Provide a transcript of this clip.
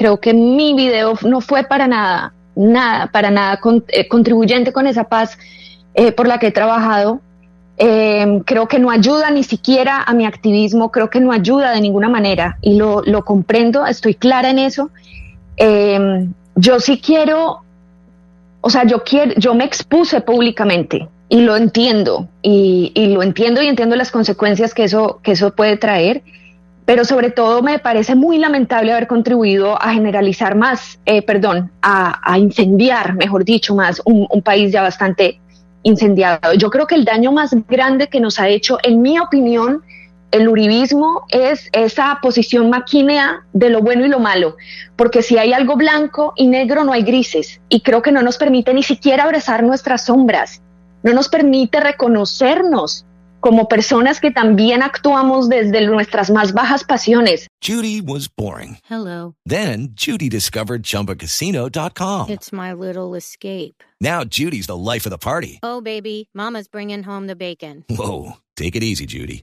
Creo que mi video no fue para nada, nada, para nada eh, contribuyente con esa paz eh, por la que he trabajado. Eh, creo que no ayuda ni siquiera a mi activismo, creo que no ayuda de ninguna manera y lo, lo comprendo, estoy clara en eso. Yo sí quiero, o sea, yo quiero, yo me expuse públicamente y lo entiendo y, y lo entiendo y entiendo las consecuencias que eso, que eso puede traer pero sobre todo me parece muy lamentable haber contribuido a generalizar más, eh, perdón, a, incendiar, mejor dicho, más un, un país ya bastante incendiado. Yo creo que el daño más grande que nos ha hecho, en mi opinión, el uribismo es esa posición maquínea de lo bueno y lo malo, porque si hay algo blanco y negro no hay grises, y creo que no nos permite ni siquiera abrazar nuestras sombras, no nos permite reconocernos como personas que también actuamos desde nuestras más bajas pasiones. Judy was boring. Hello. Then Judy discovered ChumbaCasino.com. It's my little escape. Now Judy's the life of the party. Oh, baby, Mama's bringing home the bacon. Whoa, take it easy, Judy.